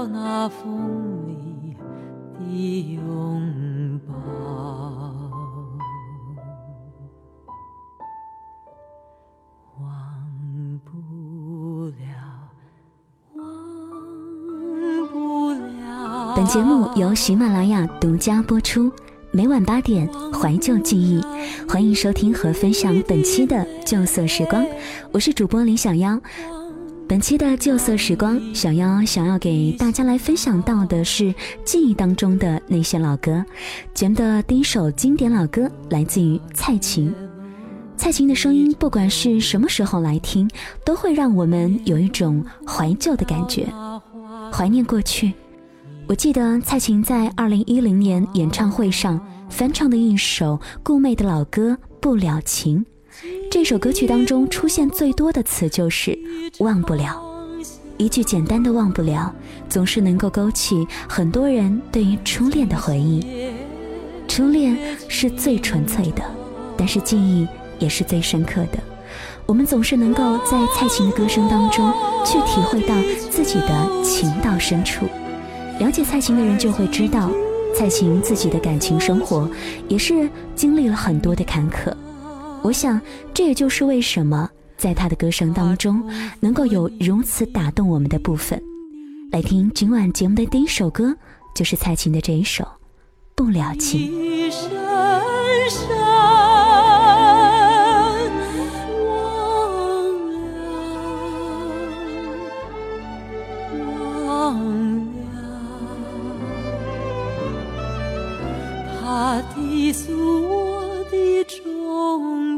不了那风里的拥抱。忘不了，忘不了。本节目由喜马拉雅独家播出，每晚八点怀旧记忆，欢迎收听和分享本期的旧色时光，我是主播李小妖。本期的旧色时光，小妖想要给大家来分享到的是记忆当中的那些老歌。节目的第一首经典老歌来自于蔡琴。蔡琴的声音，不管是什么时候来听，都会让我们有一种怀旧的感觉，怀念过去。我记得蔡琴在二零一零年演唱会上翻唱的一首顾媚的老歌《不了情》。这首歌曲当中出现最多的词就是“忘不了”，一句简单的“忘不了”，总是能够勾起很多人对于初恋的回忆。初恋是最纯粹的，但是记忆也是最深刻的。我们总是能够在蔡琴的歌声当中去体会到自己的情到深处。了解蔡琴的人就会知道，蔡琴自己的感情生活也是经历了很多的坎坷。我想，这也就是为什么在他的歌声当中能够有如此打动我们的部分。来听今晚节目的第一首歌，就是蔡琴的这一首《不了情》。忘了，忘了，他低诉我的衷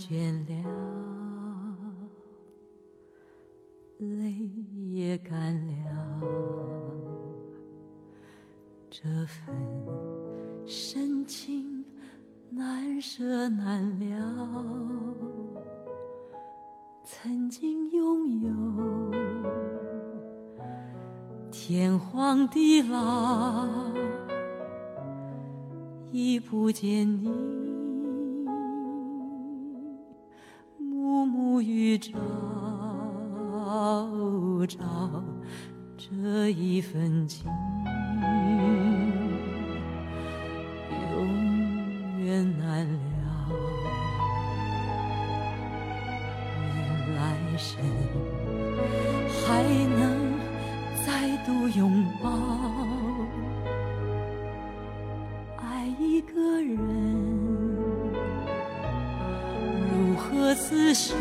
倦了，泪也干了，这份深情难舍难了。曾经拥有天荒地老，已不见你这一份情永远难了来生还能再度拥抱爱一个人如何厮守？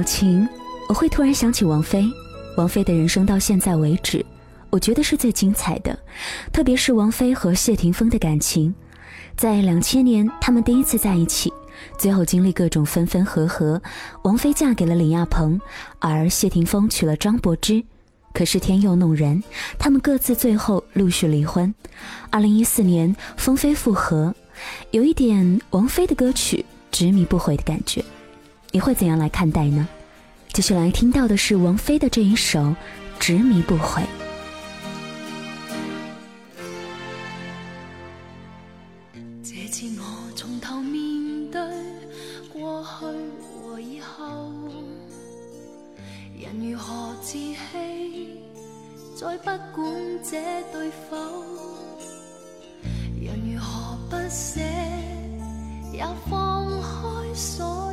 于不了情，我会突然想起王菲。王菲的人生到现在为止，我觉得是最精彩的。特别是王菲和谢霆锋的感情，在两千年他们第一次在一起，最后经历各种分分合合，王菲嫁给了李亚鹏，而谢霆锋娶了张柏芝。可是天佑弄人，他们各自最后陆续离婚。二零一四年，风飞复合，有一点王菲的歌曲执迷不悔的感觉。你会怎样来看待呢？继续来听到的是王菲的这一首《执迷不悔》。这次我从头面对过去和以后，人如何自欺，再不管这对否，人如何不舍，也放开所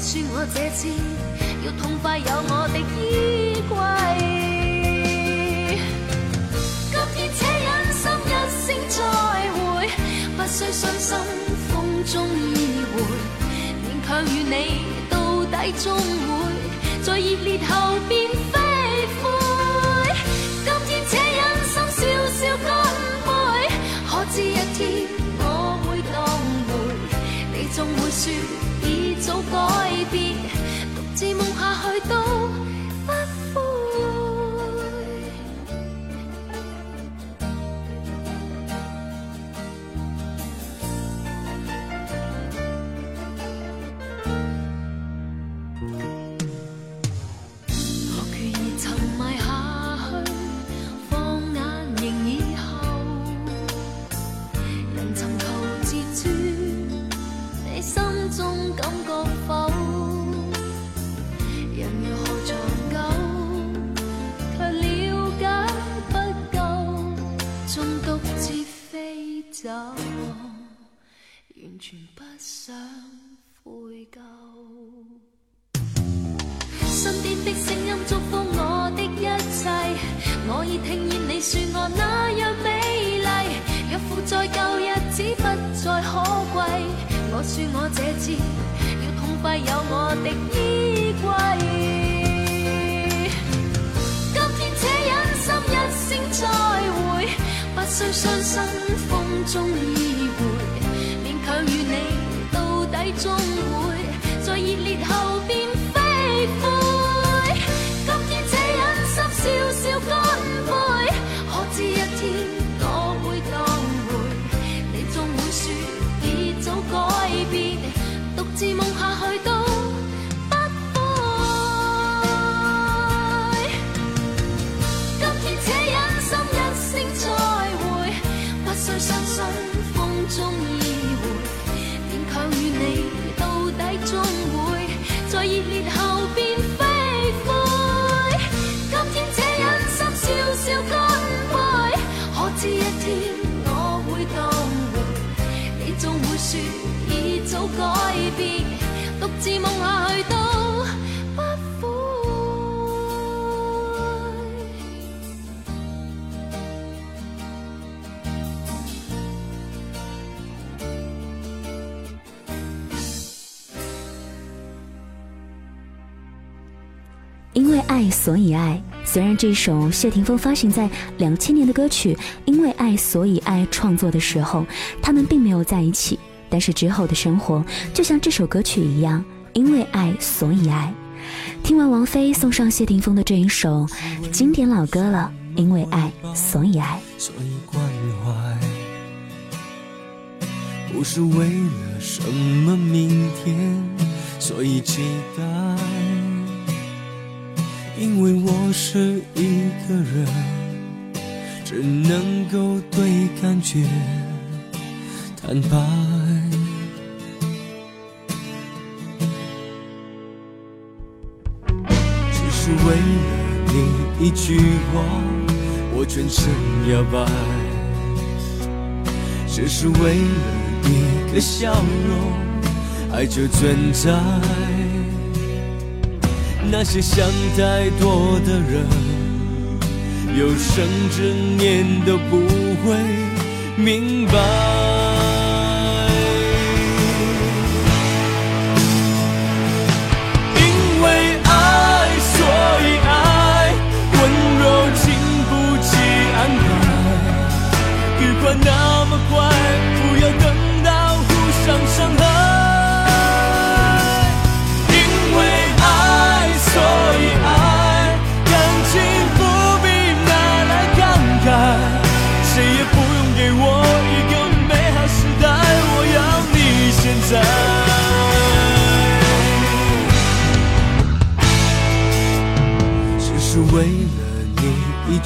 说我这次要痛快，有我的衣柜。今天且忍心一声再会，不需伤心，风中依偎。勉强与你到底终会，在热烈后变飞灰。今天且忍心笑笑干杯，可知一天我会当回，你总会说。全不想悔疚，身边的声音祝福我的一切，我已听见你说我那样美丽。若附在旧日子不再可贵，我说我这次要痛快有我的衣柜。今天且忍心一声再会，不需伤心风中依偎。向与你，到底终会在热烈后变飞灰。所以爱。虽然这首谢霆锋发行在两千年的歌曲《因为爱，所以爱》创作的时候，他们并没有在一起，但是之后的生活就像这首歌曲一样，因为爱，所以爱。听完王菲送上谢霆锋的这一首经典老歌了，《因为爱，所以爱》。所以关怀，不是为了什么明天，所以期待。因为我是一个人，只能够对感觉坦白。只是为了你一句话，我全身摇摆。只是为了一个笑容，爱就存在。那些想太多的人，有生之年都不会明白。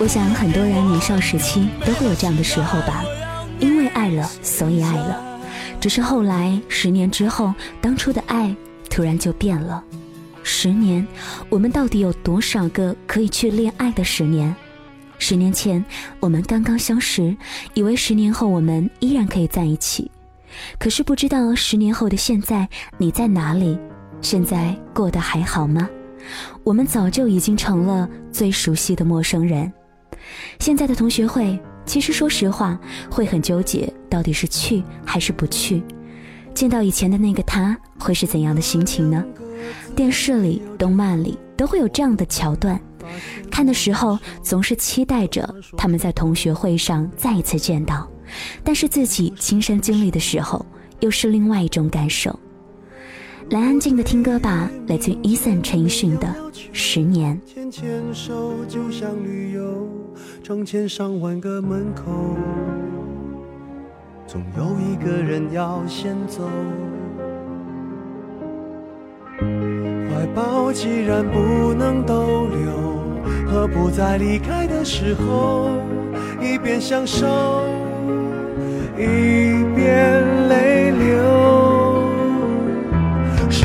我想很多人年少时期都会有这样的时候吧，因为爱了，所以爱了。只是后来十年之后，当初的爱突然就变了。十年，我们到底有多少个可以去恋爱的十年？十年前我们刚刚相识，以为十年后我们依然可以在一起，可是不知道十年后的现在你在哪里？现在过得还好吗？我们早就已经成了最熟悉的陌生人。现在的同学会，其实说实话，会很纠结，到底是去还是不去。见到以前的那个他，会是怎样的心情呢？电视里、动漫里都会有这样的桥段，看的时候总是期待着他们在同学会上再一次见到，但是自己亲身经历的时候，又是另外一种感受。来安静的听歌吧，来自 Eason 陈奕迅的《十年》。牵牵手就像旅游，成千上万个门口，总有一个人要先走。怀抱既然不能逗留，何不在离开的时候，一边享受，一边泪流。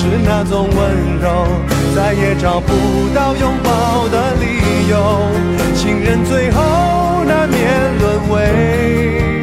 是那种温柔再也找不到拥抱的理由。情人最后。难免沦为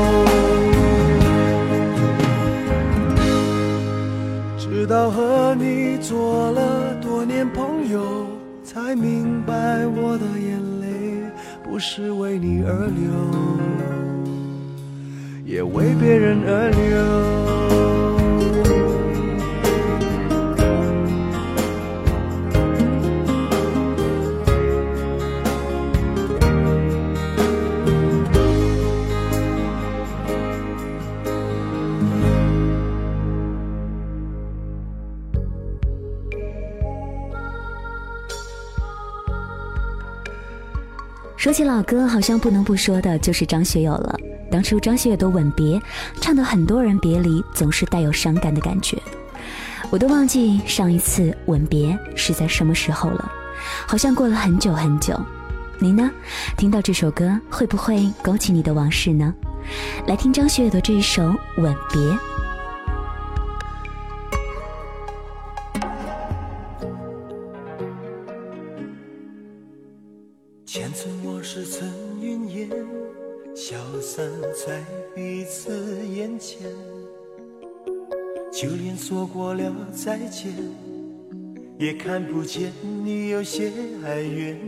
是为你而流，也为别人而流。说起老歌，好像不能不说的就是张学友了。当初张学友的《吻别》，唱的很多人别离总是带有伤感的感觉。我都忘记上一次吻别是在什么时候了，好像过了很久很久。你呢？听到这首歌会不会勾起你的往事呢？来听张学友的这一首《吻别》。前尘往事成云烟，消散在彼此眼前就连说过了再见，也看不见你有些哀怨。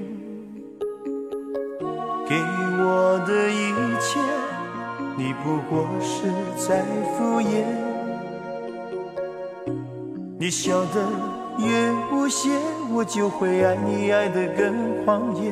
给我的一切，你不过是在敷衍。你笑得越无邪，我就会爱你爱得更狂野。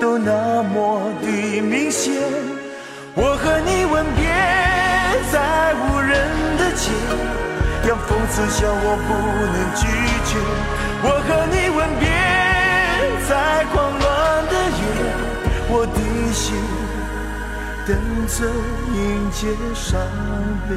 都那么的明显。我和你吻别在无人的街。让讽刺笑我不能拒绝。我和你吻别在狂乱的夜，我的心等着迎接伤悲。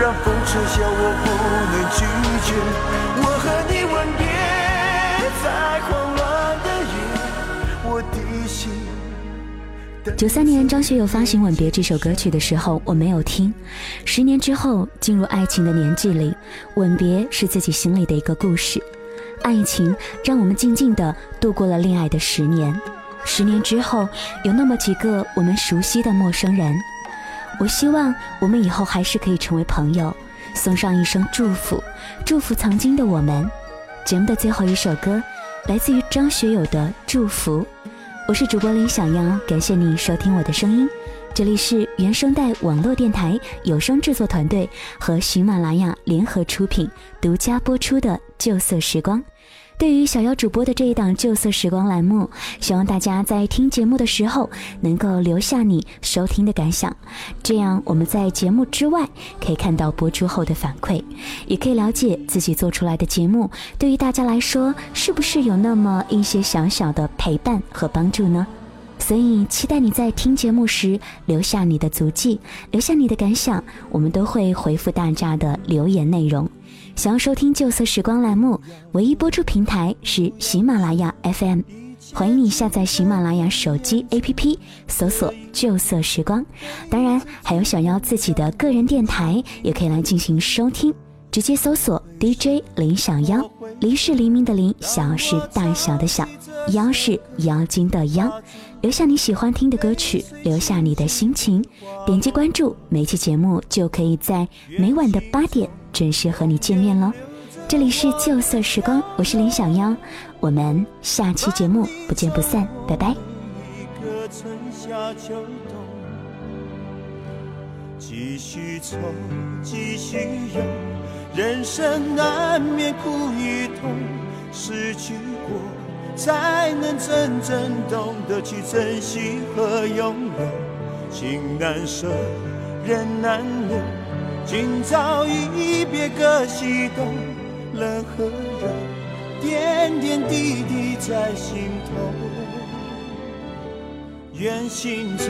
让风痴笑我不能拒绝。我和你吻别在狂乱的夜，我的心。九三年，张学友发行《吻别》这首歌曲的时候，我没有听。十年之后，进入爱情的年纪里，吻别是自己心里的一个故事。爱情让我们静静的度过了恋爱的十年。十年之后，有那么几个我们熟悉的陌生人。我希望我们以后还是可以成为朋友，送上一声祝福，祝福曾经的我们。节目的最后一首歌，来自于张学友的《祝福》。我是主播林小妖，感谢你收听我的声音。这里是原声带网络电台有声制作团队和喜马拉雅联合出品、独家播出的《旧色时光》。对于小妖主播的这一档旧色时光栏目，希望大家在听节目的时候能够留下你收听的感想，这样我们在节目之外可以看到播出后的反馈，也可以了解自己做出来的节目对于大家来说是不是有那么一些小小的陪伴和帮助呢？所以期待你在听节目时留下你的足迹，留下你的感想，我们都会回复大家的留言内容。想要收听《旧色时光》栏目，唯一播出平台是喜马拉雅 FM，欢迎你下载喜马拉雅手机 APP，搜索“旧色时光”。当然，还有想要自己的个人电台，也可以来进行收听，直接搜索 DJ 林小妖，黎是黎明的黎，小是大小的小，妖是妖精的妖。留下你喜欢听的歌曲，留下你的心情，点击关注，每期节目就可以在每晚的八点。准时和你见面喽！这里是旧色时光，我是林小妖，我们下期节目不见不散，拜拜。继续愁，继续忧，人生难免苦与痛，失去过才能真正懂得去珍惜和拥有，情难舍，人难留。今朝一别各西东，冷和热，点点滴滴在心头。愿心中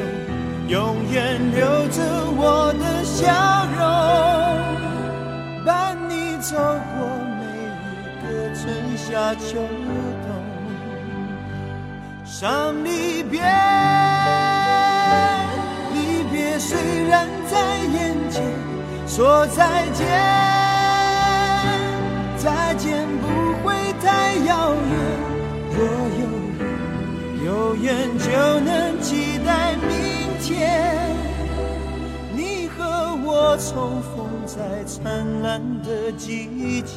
永远留着我的笑容，伴你走过每一个春夏秋冬。伤离别，离别虽然在眼前。说再见，再见不会太遥远。若有缘，有缘就能期待明天。你和我重逢在灿烂的季节。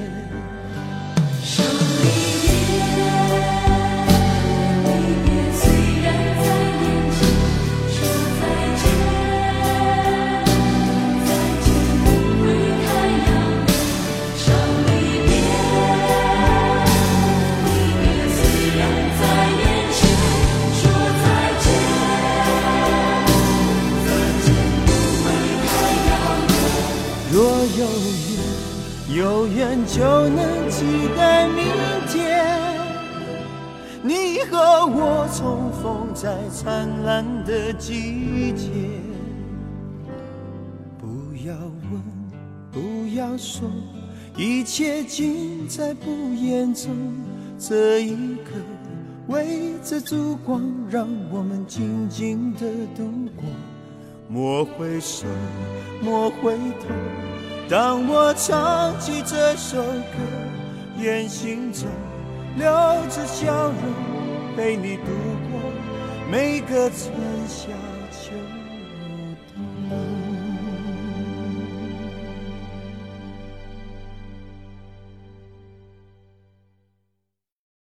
有缘，有缘就能期待明天。你和我重逢在灿烂的季节。不要问，不要说，一切尽在不言中。这一刻，围着烛光，让我们静静的度过。莫回首，莫回头。当我唱起这首歌，愿心中留着笑容，陪你度过每个春夏。